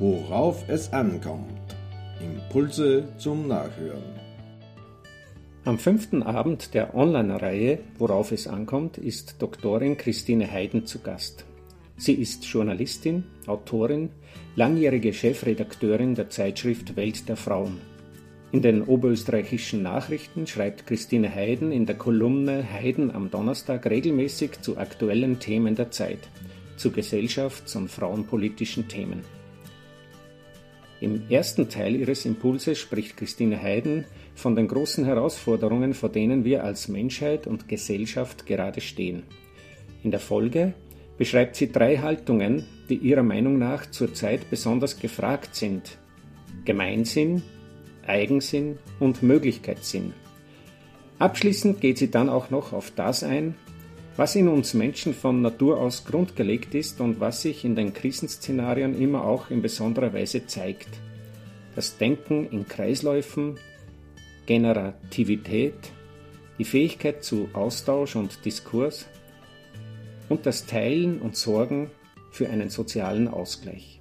Worauf es ankommt. Impulse zum Nachhören. Am fünften Abend der Online-Reihe Worauf es ankommt, ist Doktorin Christine Heiden zu Gast. Sie ist Journalistin, Autorin, langjährige Chefredakteurin der Zeitschrift Welt der Frauen. In den oberösterreichischen Nachrichten schreibt Christine Heiden in der Kolumne Heiden am Donnerstag regelmäßig zu aktuellen Themen der Zeit, zu gesellschafts- und frauenpolitischen Themen. Im ersten Teil ihres Impulses spricht Christine Heiden von den großen Herausforderungen, vor denen wir als Menschheit und Gesellschaft gerade stehen. In der Folge beschreibt sie drei Haltungen, die ihrer Meinung nach zurzeit besonders gefragt sind. Gemeinsinn, Eigensinn und Möglichkeitssinn. Abschließend geht sie dann auch noch auf das ein, was in uns Menschen von Natur aus grundgelegt ist und was sich in den Krisenszenarien immer auch in besonderer Weise zeigt. Das Denken in Kreisläufen, Generativität, die Fähigkeit zu Austausch und Diskurs und das Teilen und Sorgen für einen sozialen Ausgleich.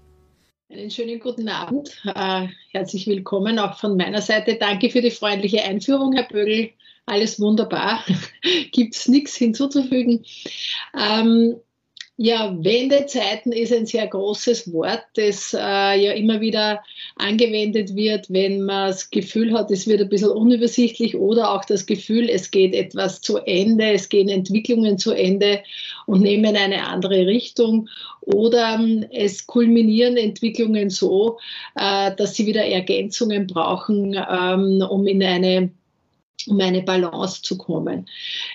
Einen schönen guten Abend. Äh, herzlich willkommen auch von meiner Seite. Danke für die freundliche Einführung, Herr Bögel alles wunderbar, gibt es nichts hinzuzufügen. Ähm, ja, Wendezeiten ist ein sehr großes Wort, das äh, ja immer wieder angewendet wird, wenn man das Gefühl hat, es wird ein bisschen unübersichtlich oder auch das Gefühl, es geht etwas zu Ende, es gehen Entwicklungen zu Ende und nehmen eine andere Richtung oder ähm, es kulminieren Entwicklungen so, äh, dass sie wieder Ergänzungen brauchen, ähm, um in eine um eine Balance zu kommen.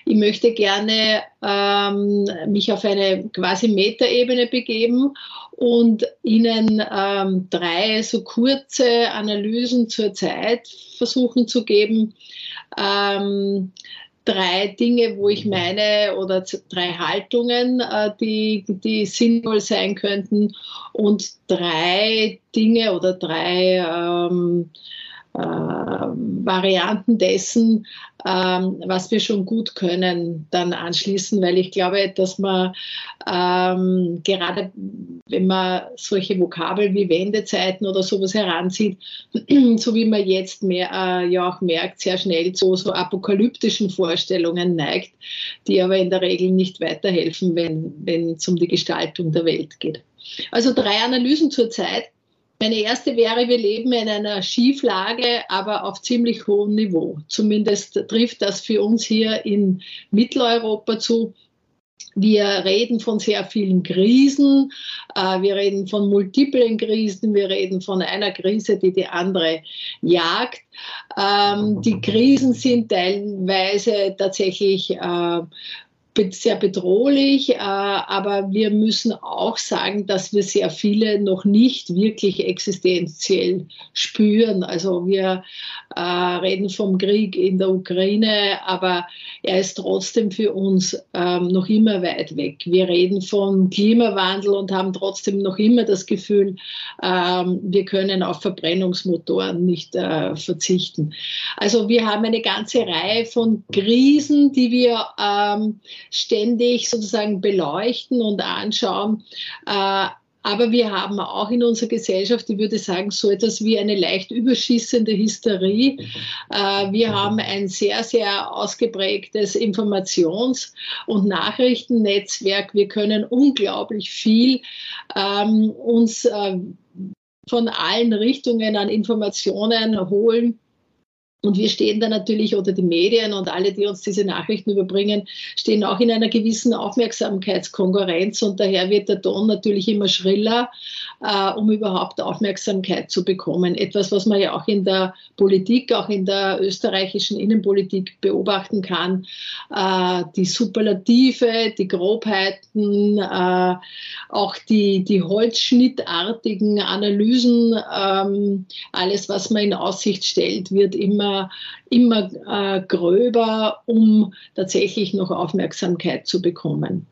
Ich möchte gerne ähm, mich auf eine quasi Metaebene begeben und Ihnen ähm, drei so kurze Analysen zur Zeit versuchen zu geben. Ähm, drei Dinge, wo ich meine, oder drei Haltungen, äh, die, die sinnvoll sein könnten und drei Dinge oder drei ähm, äh, Varianten dessen, ähm, was wir schon gut können, dann anschließen, weil ich glaube, dass man ähm, gerade, wenn man solche Vokabel wie Wendezeiten oder sowas heranzieht, so wie man jetzt mehr, äh, ja auch merkt, sehr schnell zu so apokalyptischen Vorstellungen neigt, die aber in der Regel nicht weiterhelfen, wenn es um die Gestaltung der Welt geht. Also drei Analysen zur Zeit meine erste wäre, wir leben in einer Schieflage, aber auf ziemlich hohem Niveau. Zumindest trifft das für uns hier in Mitteleuropa zu. Wir reden von sehr vielen Krisen, äh, wir reden von multiplen Krisen, wir reden von einer Krise, die die andere jagt. Ähm, die Krisen sind teilweise tatsächlich äh, sehr bedrohlich, äh, aber wir müssen auch sagen, dass wir sehr viele noch nicht wirklich existenziell spüren. Also wir äh, reden vom Krieg in der Ukraine, aber er ist trotzdem für uns ähm, noch immer weit weg. Wir reden vom Klimawandel und haben trotzdem noch immer das Gefühl, ähm, wir können auf Verbrennungsmotoren nicht äh, verzichten. Also wir haben eine ganze Reihe von Krisen, die wir ähm, ständig sozusagen beleuchten und anschauen. Äh, aber wir haben auch in unserer Gesellschaft, ich würde sagen, so etwas wie eine leicht überschießende Hysterie. Äh, wir haben ein sehr, sehr ausgeprägtes Informations- und Nachrichtennetzwerk. Wir können unglaublich viel ähm, uns äh, von allen Richtungen an Informationen holen und wir stehen da natürlich, oder die Medien und alle, die uns diese Nachrichten überbringen, stehen auch in einer gewissen Aufmerksamkeitskonkurrenz und daher wird der Ton natürlich immer schriller, äh, um überhaupt Aufmerksamkeit zu bekommen. Etwas, was man ja auch in der Politik, auch in der österreichischen Innenpolitik beobachten kann. Äh, die Superlative, die Grobheiten, äh, auch die, die holzschnittartigen Analysen, ähm, alles, was man in Aussicht stellt, wird immer immer, immer äh, gröber, um tatsächlich noch Aufmerksamkeit zu bekommen.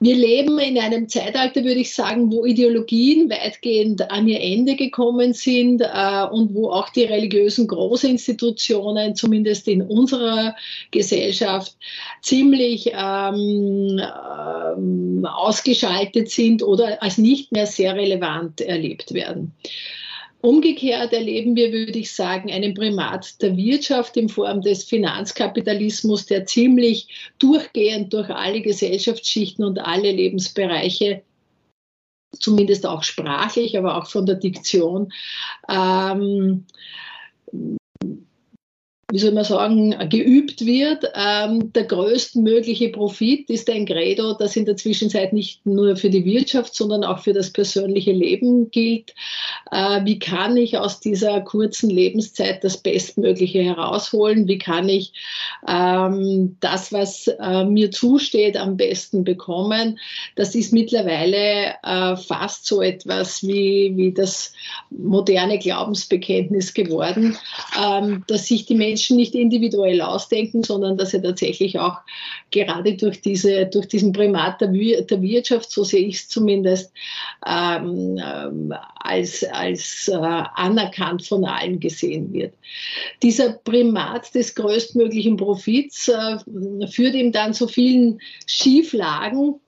Wir leben in einem Zeitalter, würde ich sagen, wo Ideologien weitgehend an ihr Ende gekommen sind äh, und wo auch die religiösen Großinstitutionen, zumindest in unserer Gesellschaft, ziemlich ähm, ähm, ausgeschaltet sind oder als nicht mehr sehr relevant erlebt werden. Umgekehrt erleben wir, würde ich sagen, einen Primat der Wirtschaft in Form des Finanzkapitalismus, der ziemlich durchgehend durch alle Gesellschaftsschichten und alle Lebensbereiche zumindest auch sprachlich, aber auch von der Diktion, ähm, wie soll man sagen, geübt wird. Ähm, der größtmögliche Profit ist ein Credo, das in der Zwischenzeit nicht nur für die Wirtschaft, sondern auch für das persönliche Leben gilt. Äh, wie kann ich aus dieser kurzen Lebenszeit das Bestmögliche herausholen? Wie kann ich ähm, das, was äh, mir zusteht, am besten bekommen? Das ist mittlerweile äh, fast so etwas wie, wie das moderne Glaubensbekenntnis geworden, ähm, dass sich die Menschen Menschen nicht individuell ausdenken, sondern dass sie tatsächlich auch gerade durch, diese, durch diesen Primat der, der Wirtschaft, so sehe ich es zumindest, ähm, ähm, als, als äh, anerkannt von allen gesehen wird. Dieser Primat des größtmöglichen Profits äh, führt ihm dann zu vielen Schieflagen,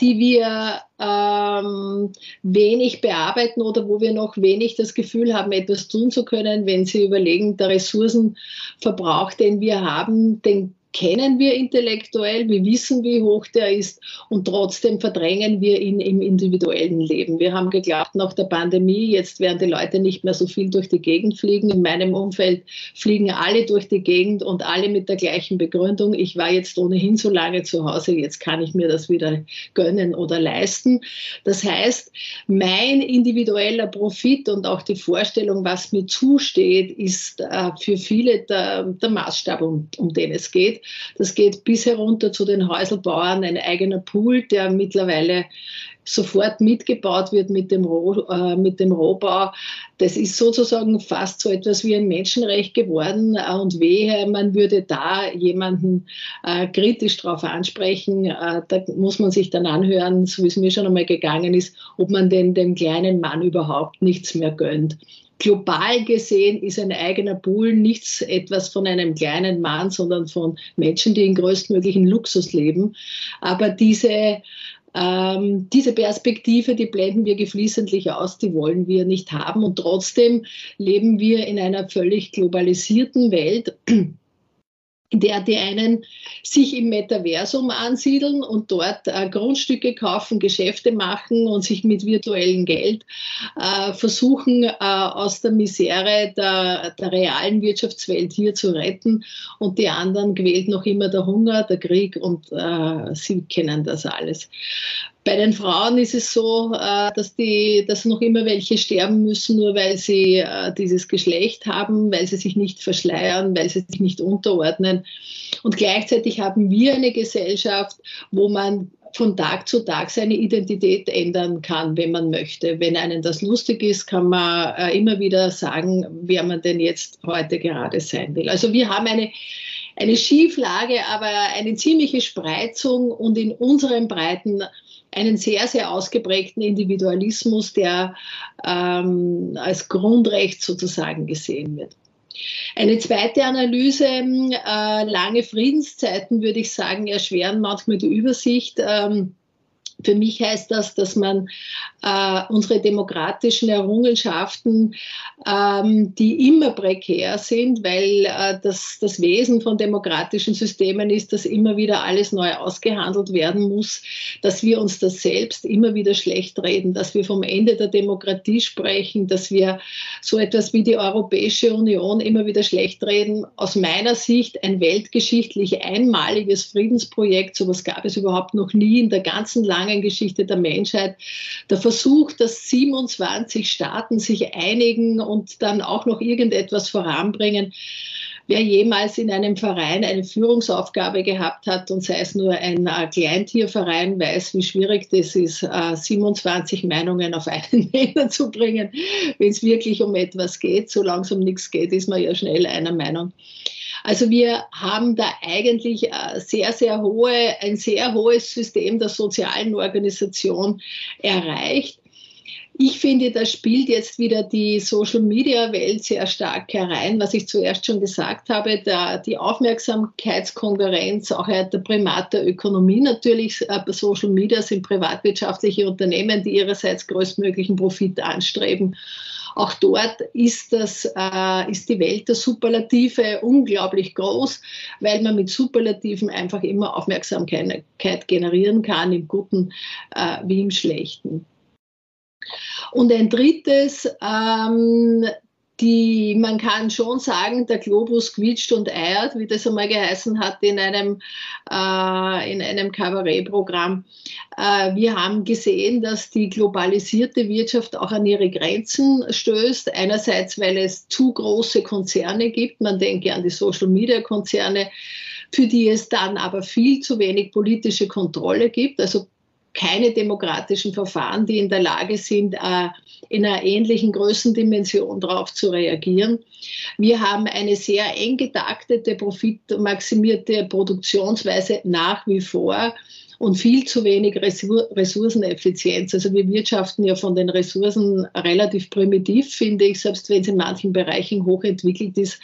die wir ähm, wenig bearbeiten oder wo wir noch wenig das Gefühl haben, etwas tun zu können, wenn Sie überlegen, der Ressourcenverbrauch, den wir haben, den kennen wir intellektuell, wir wissen, wie hoch der ist und trotzdem verdrängen wir ihn im individuellen Leben. Wir haben geglaubt, nach der Pandemie, jetzt werden die Leute nicht mehr so viel durch die Gegend fliegen. In meinem Umfeld fliegen alle durch die Gegend und alle mit der gleichen Begründung. Ich war jetzt ohnehin so lange zu Hause, jetzt kann ich mir das wieder gönnen oder leisten. Das heißt, mein individueller Profit und auch die Vorstellung, was mir zusteht, ist äh, für viele der, der Maßstab, um, um den es geht. Das geht bis herunter zu den Häuselbauern, ein eigener Pool, der mittlerweile sofort mitgebaut wird mit dem, Roh, äh, mit dem Rohbau. Das ist sozusagen fast so etwas wie ein Menschenrecht geworden. Und wehe, man würde da jemanden äh, kritisch darauf ansprechen. Äh, da muss man sich dann anhören, so wie es mir schon einmal gegangen ist, ob man denn dem kleinen Mann überhaupt nichts mehr gönnt global gesehen ist ein eigener Pool nichts etwas von einem kleinen Mann, sondern von Menschen, die in größtmöglichen Luxus leben. Aber diese ähm, diese Perspektive, die blenden wir geflissentlich aus, die wollen wir nicht haben. Und trotzdem leben wir in einer völlig globalisierten Welt der die einen sich im Metaversum ansiedeln und dort äh, Grundstücke kaufen, Geschäfte machen und sich mit virtuellem Geld äh, versuchen, äh, aus der Misere der, der, realen Wirtschaftswelt hier zu retten. Und die anderen quält noch immer der Hunger, der Krieg und äh, sie kennen das alles. Bei den Frauen ist es so, äh, dass, die, dass noch immer welche sterben müssen, nur weil sie äh, dieses Geschlecht haben, weil sie sich nicht verschleiern, weil sie sich nicht unterordnen. Und gleichzeitig haben wir eine Gesellschaft, wo man von Tag zu Tag seine Identität ändern kann, wenn man möchte. Wenn einem das lustig ist, kann man äh, immer wieder sagen, wer man denn jetzt heute gerade sein will. Also wir haben eine eine Schieflage, aber eine ziemliche Spreizung und in unseren Breiten einen sehr, sehr ausgeprägten Individualismus, der ähm, als Grundrecht sozusagen gesehen wird. Eine zweite Analyse, äh, lange Friedenszeiten, würde ich sagen, erschweren manchmal die Übersicht. Ähm, für mich heißt das, dass man äh, unsere demokratischen Errungenschaften, ähm, die immer prekär sind, weil äh, das, das Wesen von demokratischen Systemen ist, dass immer wieder alles neu ausgehandelt werden muss, dass wir uns das selbst immer wieder schlecht reden, dass wir vom Ende der Demokratie sprechen, dass wir so etwas wie die Europäische Union immer wieder schlecht reden. Aus meiner Sicht ein weltgeschichtlich einmaliges Friedensprojekt, sowas gab es überhaupt noch nie in der ganzen langen langen Geschichte der Menschheit. Der Versuch, dass 27 Staaten sich einigen und dann auch noch irgendetwas voranbringen. Wer jemals in einem Verein eine Führungsaufgabe gehabt hat und sei es nur ein äh, Kleintierverein, weiß, wie schwierig das ist, 27 äh, Meinungen auf einen Nenner zu bringen, wenn es wirklich um etwas geht. Solange es um nichts geht, ist man ja schnell einer Meinung. Also wir haben da eigentlich äh, sehr, sehr hohe, ein sehr hohes System der sozialen Organisation erreicht. Ich finde, da spielt jetzt wieder die Social-Media-Welt sehr stark herein, was ich zuerst schon gesagt habe, da die Aufmerksamkeitskonkurrenz, auch der Primat der Ökonomie natürlich. Äh, Social Media sind privatwirtschaftliche Unternehmen, die ihrerseits größtmöglichen Profit anstreben. Auch dort ist, das, äh, ist die Welt der Superlative unglaublich groß, weil man mit Superlativen einfach immer Aufmerksamkeit generieren kann, im Guten äh, wie im Schlechten. Und ein drittes, ähm, die, man kann schon sagen, der Globus quietscht und eiert, wie das einmal geheißen hat in einem, äh, in einem Kabarettprogramm. Äh, wir haben gesehen, dass die globalisierte Wirtschaft auch an ihre Grenzen stößt. Einerseits, weil es zu große Konzerne gibt. Man denke an die Social-Media-Konzerne für die es dann aber viel zu wenig politische Kontrolle gibt. Also keine demokratischen Verfahren, die in der Lage sind, äh, in einer ähnlichen Größendimension darauf zu reagieren. Wir haben eine sehr eng getaktete, profitmaximierte Produktionsweise nach wie vor und viel zu wenig Ressourceneffizienz. Also wir wirtschaften ja von den Ressourcen relativ primitiv, finde ich, selbst wenn es in manchen Bereichen hochentwickelt ist,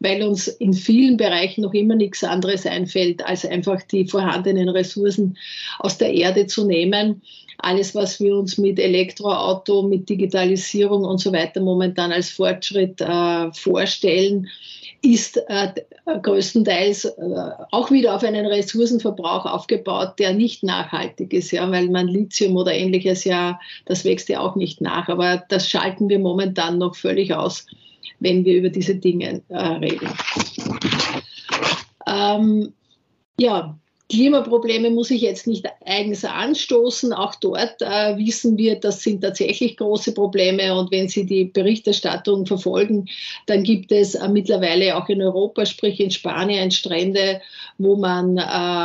weil uns in vielen Bereichen noch immer nichts anderes einfällt, als einfach die vorhandenen Ressourcen aus der Erde zu nehmen alles, was wir uns mit Elektroauto, mit Digitalisierung und so weiter momentan als Fortschritt äh, vorstellen, ist äh, größtenteils äh, auch wieder auf einen Ressourcenverbrauch aufgebaut, der nicht nachhaltig ist, ja, weil man Lithium oder ähnliches ja, das wächst ja auch nicht nach. Aber das schalten wir momentan noch völlig aus, wenn wir über diese Dinge äh, reden. Ähm, ja, Klimaprobleme muss ich jetzt nicht eigens anstoßen. Auch dort äh, wissen wir, das sind tatsächlich große Probleme. Und wenn Sie die Berichterstattung verfolgen, dann gibt es äh, mittlerweile auch in Europa, sprich in Spanien, Strände, wo man äh,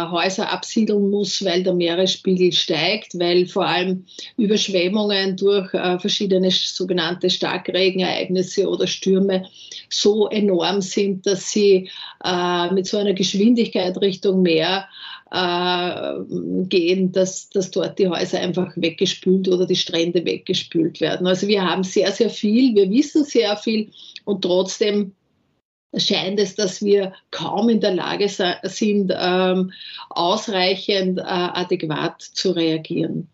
Häuser absiedeln muss, weil der Meeresspiegel steigt, weil vor allem Überschwemmungen durch äh, verschiedene sogenannte Starkregenereignisse oder Stürme so enorm sind, dass sie äh, mit so einer Geschwindigkeit Richtung Meer äh, gehen, dass, dass dort die Häuser einfach weggespült oder die Strände weggespült werden. Also wir haben sehr, sehr viel, wir wissen sehr viel und trotzdem scheint es, dass wir kaum in der Lage sind, ähm, ausreichend äh, adäquat zu reagieren.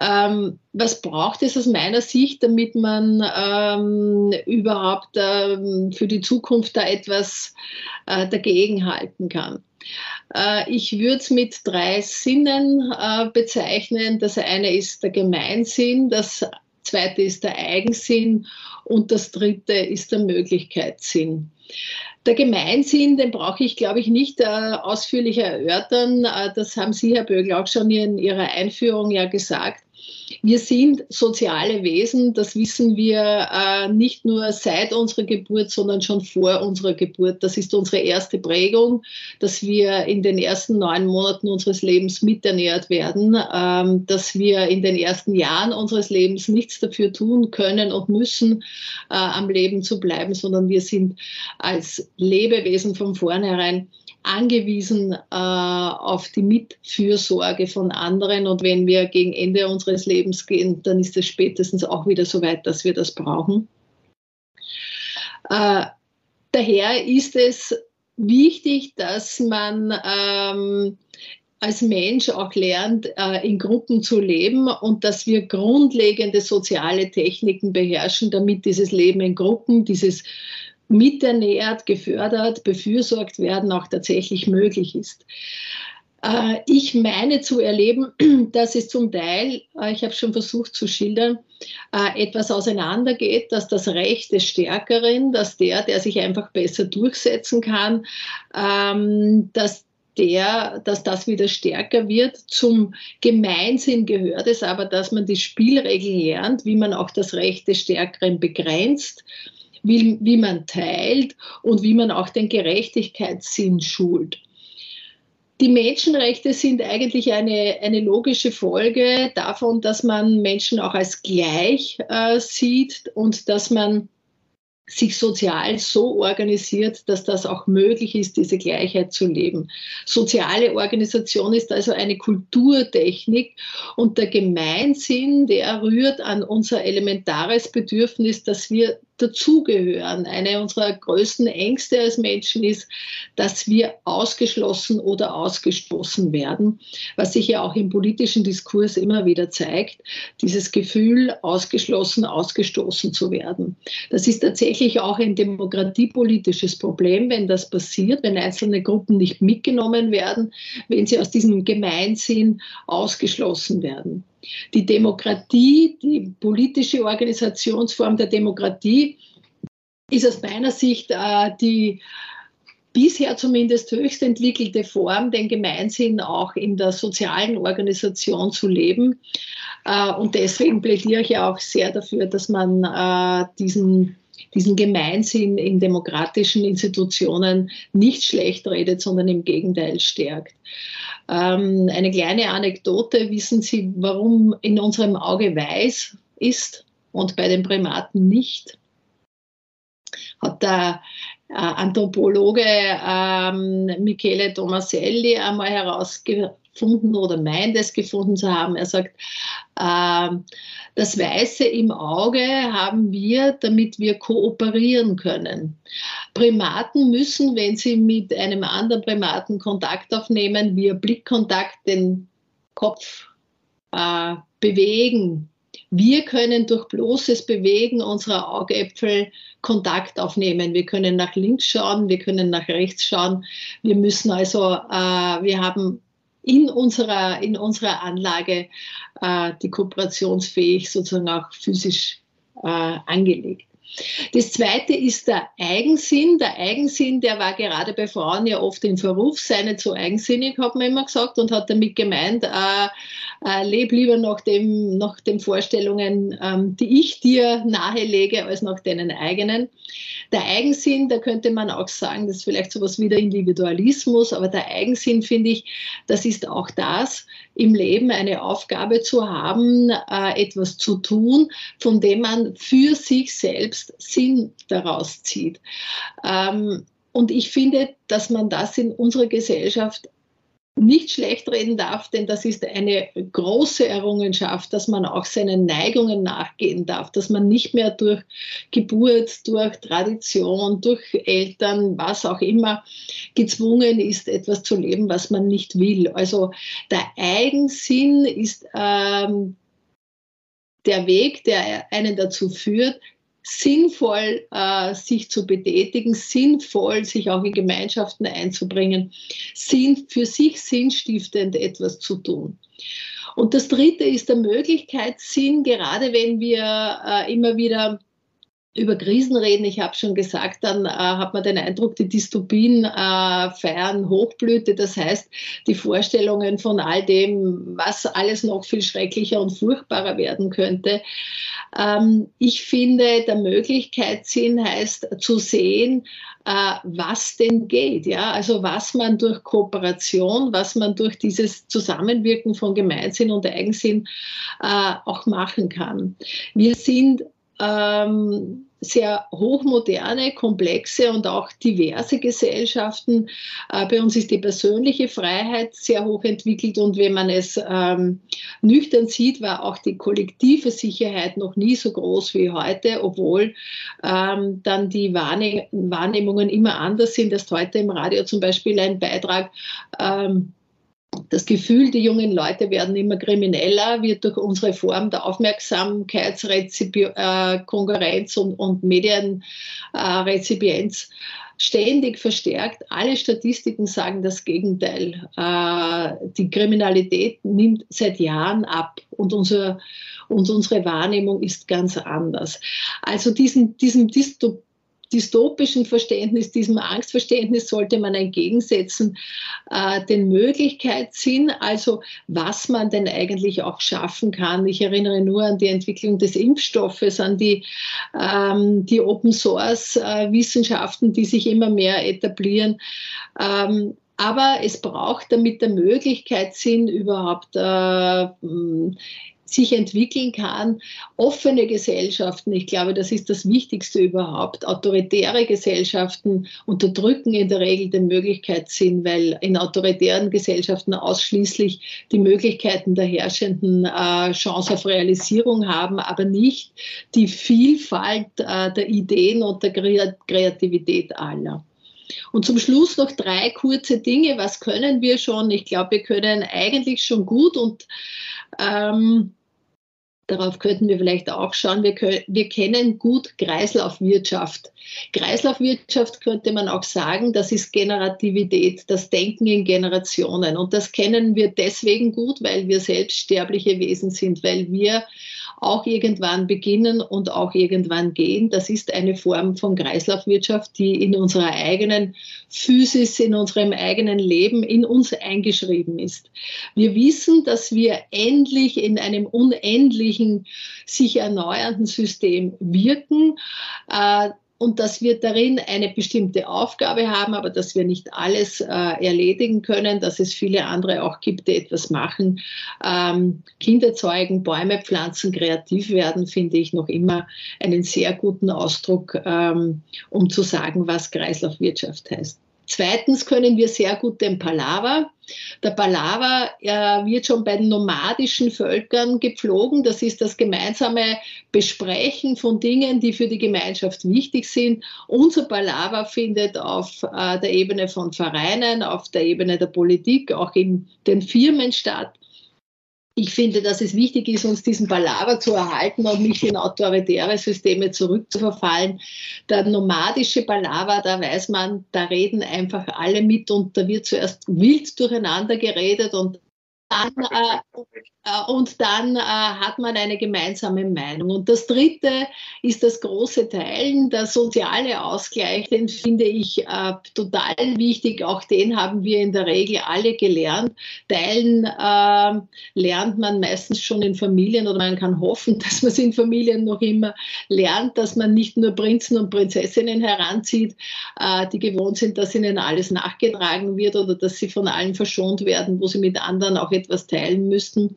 Ähm, was braucht es aus meiner Sicht, damit man ähm, überhaupt ähm, für die Zukunft da etwas äh, dagegenhalten kann? Äh, ich würde es mit drei Sinnen äh, bezeichnen. Das eine ist der Gemeinsinn, das zweite ist der Eigensinn und das dritte ist der Möglichkeitssinn. Der Gemeinsinn, den brauche ich, glaube ich, nicht äh, ausführlich erörtern. Äh, das haben Sie, Herr Bögel, auch schon in Ihrer Einführung ja gesagt. Wir sind soziale Wesen, das wissen wir äh, nicht nur seit unserer Geburt, sondern schon vor unserer Geburt. Das ist unsere erste Prägung, dass wir in den ersten neun Monaten unseres Lebens miternährt werden, ähm, dass wir in den ersten Jahren unseres Lebens nichts dafür tun können und müssen, äh, am Leben zu bleiben, sondern wir sind als Lebewesen von vornherein angewiesen äh, auf die Mitfürsorge von anderen. Und wenn wir gegen Ende unseres Lebens gehen, dann ist es spätestens auch wieder so weit, dass wir das brauchen. Äh, daher ist es wichtig, dass man ähm, als Mensch auch lernt, äh, in Gruppen zu leben und dass wir grundlegende soziale Techniken beherrschen, damit dieses Leben in Gruppen, dieses miternährt, gefördert, befürsorgt werden, auch tatsächlich möglich ist. Äh, ich meine zu erleben, dass es zum Teil, äh, ich habe schon versucht zu schildern, äh, etwas auseinandergeht, dass das Recht des Stärkeren, dass der, der sich einfach besser durchsetzen kann, ähm, dass der, dass das wieder stärker wird. Zum Gemeinsinn gehört es aber, dass man die Spielregeln lernt, wie man auch das Recht des Stärkeren begrenzt wie, wie man teilt und wie man auch den Gerechtigkeitssinn schult. Die Menschenrechte sind eigentlich eine, eine logische Folge davon, dass man Menschen auch als gleich äh, sieht und dass man sich sozial so organisiert, dass das auch möglich ist, diese Gleichheit zu leben. Soziale Organisation ist also eine Kulturtechnik und der Gemeinsinn, der rührt an unser elementares Bedürfnis, dass wir dazugehören. Eine unserer größten Ängste als Menschen ist, dass wir ausgeschlossen oder ausgestoßen werden, was sich ja auch im politischen Diskurs immer wieder zeigt, dieses Gefühl, ausgeschlossen, ausgestoßen zu werden. Das ist tatsächlich auch ein demokratiepolitisches Problem, wenn das passiert, wenn einzelne Gruppen nicht mitgenommen werden, wenn sie aus diesem Gemeinsinn ausgeschlossen werden. Die Demokratie, die politische Organisationsform der Demokratie ist aus meiner Sicht äh, die bisher zumindest höchst entwickelte Form, den Gemeinsinn auch in der sozialen Organisation zu leben. Äh, und deswegen plädiere ich auch sehr dafür, dass man äh, diesen diesen Gemeinsinn in demokratischen Institutionen nicht schlecht redet, sondern im Gegenteil stärkt. Ähm, eine kleine Anekdote, wissen Sie, warum in unserem Auge weiß ist und bei den Primaten nicht? Hat der Anthropologe ähm, Michele Tomaselli einmal herausgefunden oder meint es gefunden zu haben. Er sagt, äh, das Weiße im Auge haben wir, damit wir kooperieren können. Primaten müssen, wenn sie mit einem anderen Primaten Kontakt aufnehmen, via Blickkontakt den Kopf äh, bewegen. Wir können durch bloßes Bewegen unserer Augäpfel Kontakt aufnehmen. Wir können nach links schauen, wir können nach rechts schauen. Wir müssen also, äh, wir haben in unserer, in unserer Anlage äh, die kooperationsfähig sozusagen auch physisch äh, angelegt. Das zweite ist der Eigensinn. Der Eigensinn, der war gerade bei Frauen ja oft in Verruf, sei nicht so eigensinnig, hat man immer gesagt, und hat damit gemeint, äh, äh, leb lieber nach, dem, nach den Vorstellungen, ähm, die ich dir nahelege, als nach deinen eigenen. Der Eigensinn, da könnte man auch sagen, das ist vielleicht sowas wie der Individualismus, aber der Eigensinn, finde ich, das ist auch das, im Leben eine Aufgabe zu haben, äh, etwas zu tun, von dem man für sich selbst Sinn daraus zieht. Ähm, und ich finde, dass man das in unserer Gesellschaft nicht schlecht reden darf, denn das ist eine große Errungenschaft, dass man auch seinen Neigungen nachgehen darf, dass man nicht mehr durch Geburt, durch Tradition, durch Eltern, was auch immer, gezwungen ist, etwas zu leben, was man nicht will. Also der Eigensinn ist ähm, der Weg, der einen dazu führt, sinnvoll äh, sich zu betätigen, sinnvoll sich auch in Gemeinschaften einzubringen, sinn, für sich sinnstiftend etwas zu tun. Und das Dritte ist der Möglichkeitssinn, gerade wenn wir äh, immer wieder über Krisen reden, ich habe schon gesagt, dann äh, hat man den Eindruck, die Dystopien äh, feiern Hochblüte. Das heißt, die Vorstellungen von all dem, was alles noch viel schrecklicher und furchtbarer werden könnte. Ähm, ich finde, der Möglichkeitssinn heißt zu sehen, äh, was denn geht. Ja? Also was man durch Kooperation, was man durch dieses Zusammenwirken von Gemeinsinn und Eigensinn äh, auch machen kann. Wir sind ähm, sehr hochmoderne, komplexe und auch diverse Gesellschaften. Äh, bei uns ist die persönliche Freiheit sehr hoch entwickelt und wenn man es ähm, nüchtern sieht, war auch die kollektive Sicherheit noch nie so groß wie heute, obwohl ähm, dann die Wahrnehmungen immer anders sind. Erst heute im Radio zum Beispiel ein Beitrag. Ähm, das Gefühl, die jungen Leute werden immer krimineller, wird durch unsere Form der Aufmerksamkeitskonkurrenz und, und Medienrezipienz ständig verstärkt. Alle Statistiken sagen das Gegenteil. Äh, die Kriminalität nimmt seit Jahren ab und unser und unsere Wahrnehmung ist ganz anders. Also diesen, diesem Dystop dystopischen Verständnis, diesem Angstverständnis sollte man entgegensetzen, äh, den Möglichkeitssinn, also was man denn eigentlich auch schaffen kann. Ich erinnere nur an die Entwicklung des Impfstoffes, an die, ähm, die Open Source äh, Wissenschaften, die sich immer mehr etablieren. Ähm, aber es braucht damit der Möglichkeitssinn überhaupt äh, sich entwickeln kann. Offene Gesellschaften, ich glaube, das ist das Wichtigste überhaupt. Autoritäre Gesellschaften unterdrücken in der Regel den Möglichkeitssinn, weil in autoritären Gesellschaften ausschließlich die Möglichkeiten der Herrschenden äh, Chance auf Realisierung haben, aber nicht die Vielfalt äh, der Ideen und der Kreativität aller. Und zum Schluss noch drei kurze Dinge. Was können wir schon? Ich glaube, wir können eigentlich schon gut und ähm, Darauf könnten wir vielleicht auch schauen. Wir, können, wir kennen gut Kreislaufwirtschaft. Kreislaufwirtschaft könnte man auch sagen, das ist Generativität, das Denken in Generationen. Und das kennen wir deswegen gut, weil wir selbst sterbliche Wesen sind, weil wir auch irgendwann beginnen und auch irgendwann gehen. Das ist eine Form von Kreislaufwirtschaft, die in unserer eigenen Physis, in unserem eigenen Leben in uns eingeschrieben ist. Wir wissen, dass wir endlich in einem unendlichen, sich erneuernden System wirken. Äh, und dass wir darin eine bestimmte Aufgabe haben, aber dass wir nicht alles äh, erledigen können, dass es viele andere auch gibt, die etwas machen. Ähm, Kinder zeugen, Bäume pflanzen, kreativ werden, finde ich noch immer einen sehr guten Ausdruck, ähm, um zu sagen, was Kreislaufwirtschaft heißt. Zweitens können wir sehr gut den Palaver. Der Palaver äh, wird schon bei den nomadischen Völkern gepflogen. Das ist das gemeinsame Besprechen von Dingen, die für die Gemeinschaft wichtig sind. Unser Palaver findet auf äh, der Ebene von Vereinen, auf der Ebene der Politik, auch in den Firmen statt ich finde, dass es wichtig ist, uns diesen Palaver zu erhalten und nicht in autoritäre Systeme zurückzuverfallen. Der nomadische Palaver, da weiß man, da reden einfach alle mit und da wird zuerst wild durcheinander geredet und dann, äh, äh, und dann äh, hat man eine gemeinsame Meinung. Und das Dritte ist das große Teilen. Der soziale Ausgleich, den finde ich äh, total wichtig. Auch den haben wir in der Regel alle gelernt. Teilen äh, lernt man meistens schon in Familien oder man kann hoffen, dass man es in Familien noch immer lernt, dass man nicht nur Prinzen und Prinzessinnen heranzieht, äh, die gewohnt sind, dass ihnen alles nachgetragen wird oder dass sie von allen verschont werden, wo sie mit anderen auch etwas teilen müssten.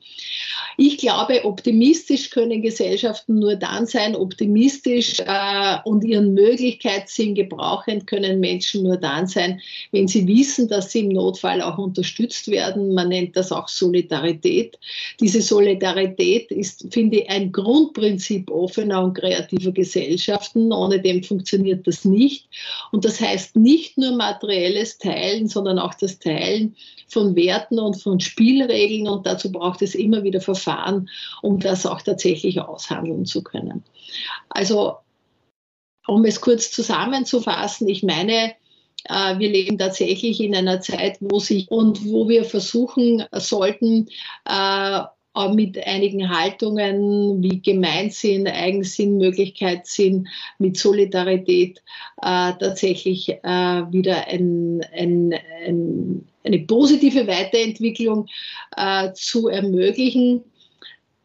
Ich glaube, optimistisch können Gesellschaften nur dann sein, optimistisch äh, und ihren Möglichkeitssinn gebrauchend können Menschen nur dann sein, wenn sie wissen, dass sie im Notfall auch unterstützt werden. Man nennt das auch Solidarität. Diese Solidarität ist, finde ich, ein Grundprinzip offener und kreativer Gesellschaften. Ohne dem funktioniert das nicht. Und das heißt nicht nur materielles Teilen, sondern auch das Teilen von Werten und von Spielregeln und dazu braucht es immer wieder Verfahren, um das auch tatsächlich aushandeln zu können. Also, um es kurz zusammenzufassen, ich meine, äh, wir leben tatsächlich in einer Zeit, wo sich und wo wir versuchen sollten, äh, mit einigen Haltungen wie Gemeinsinn, Eigensinn, Möglichkeitssinn, mit Solidarität äh, tatsächlich äh, wieder ein, ein, ein, eine positive Weiterentwicklung äh, zu ermöglichen.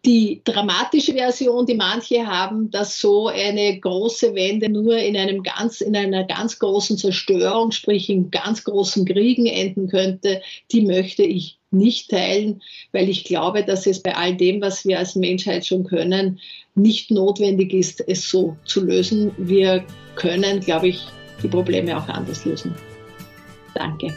Die dramatische Version, die manche haben, dass so eine große Wende nur in einem ganz, in einer ganz großen Zerstörung, sprich in ganz großen Kriegen enden könnte, die möchte ich nicht teilen, weil ich glaube, dass es bei all dem, was wir als Menschheit schon können, nicht notwendig ist, es so zu lösen. Wir können, glaube ich, die Probleme auch anders lösen. Danke.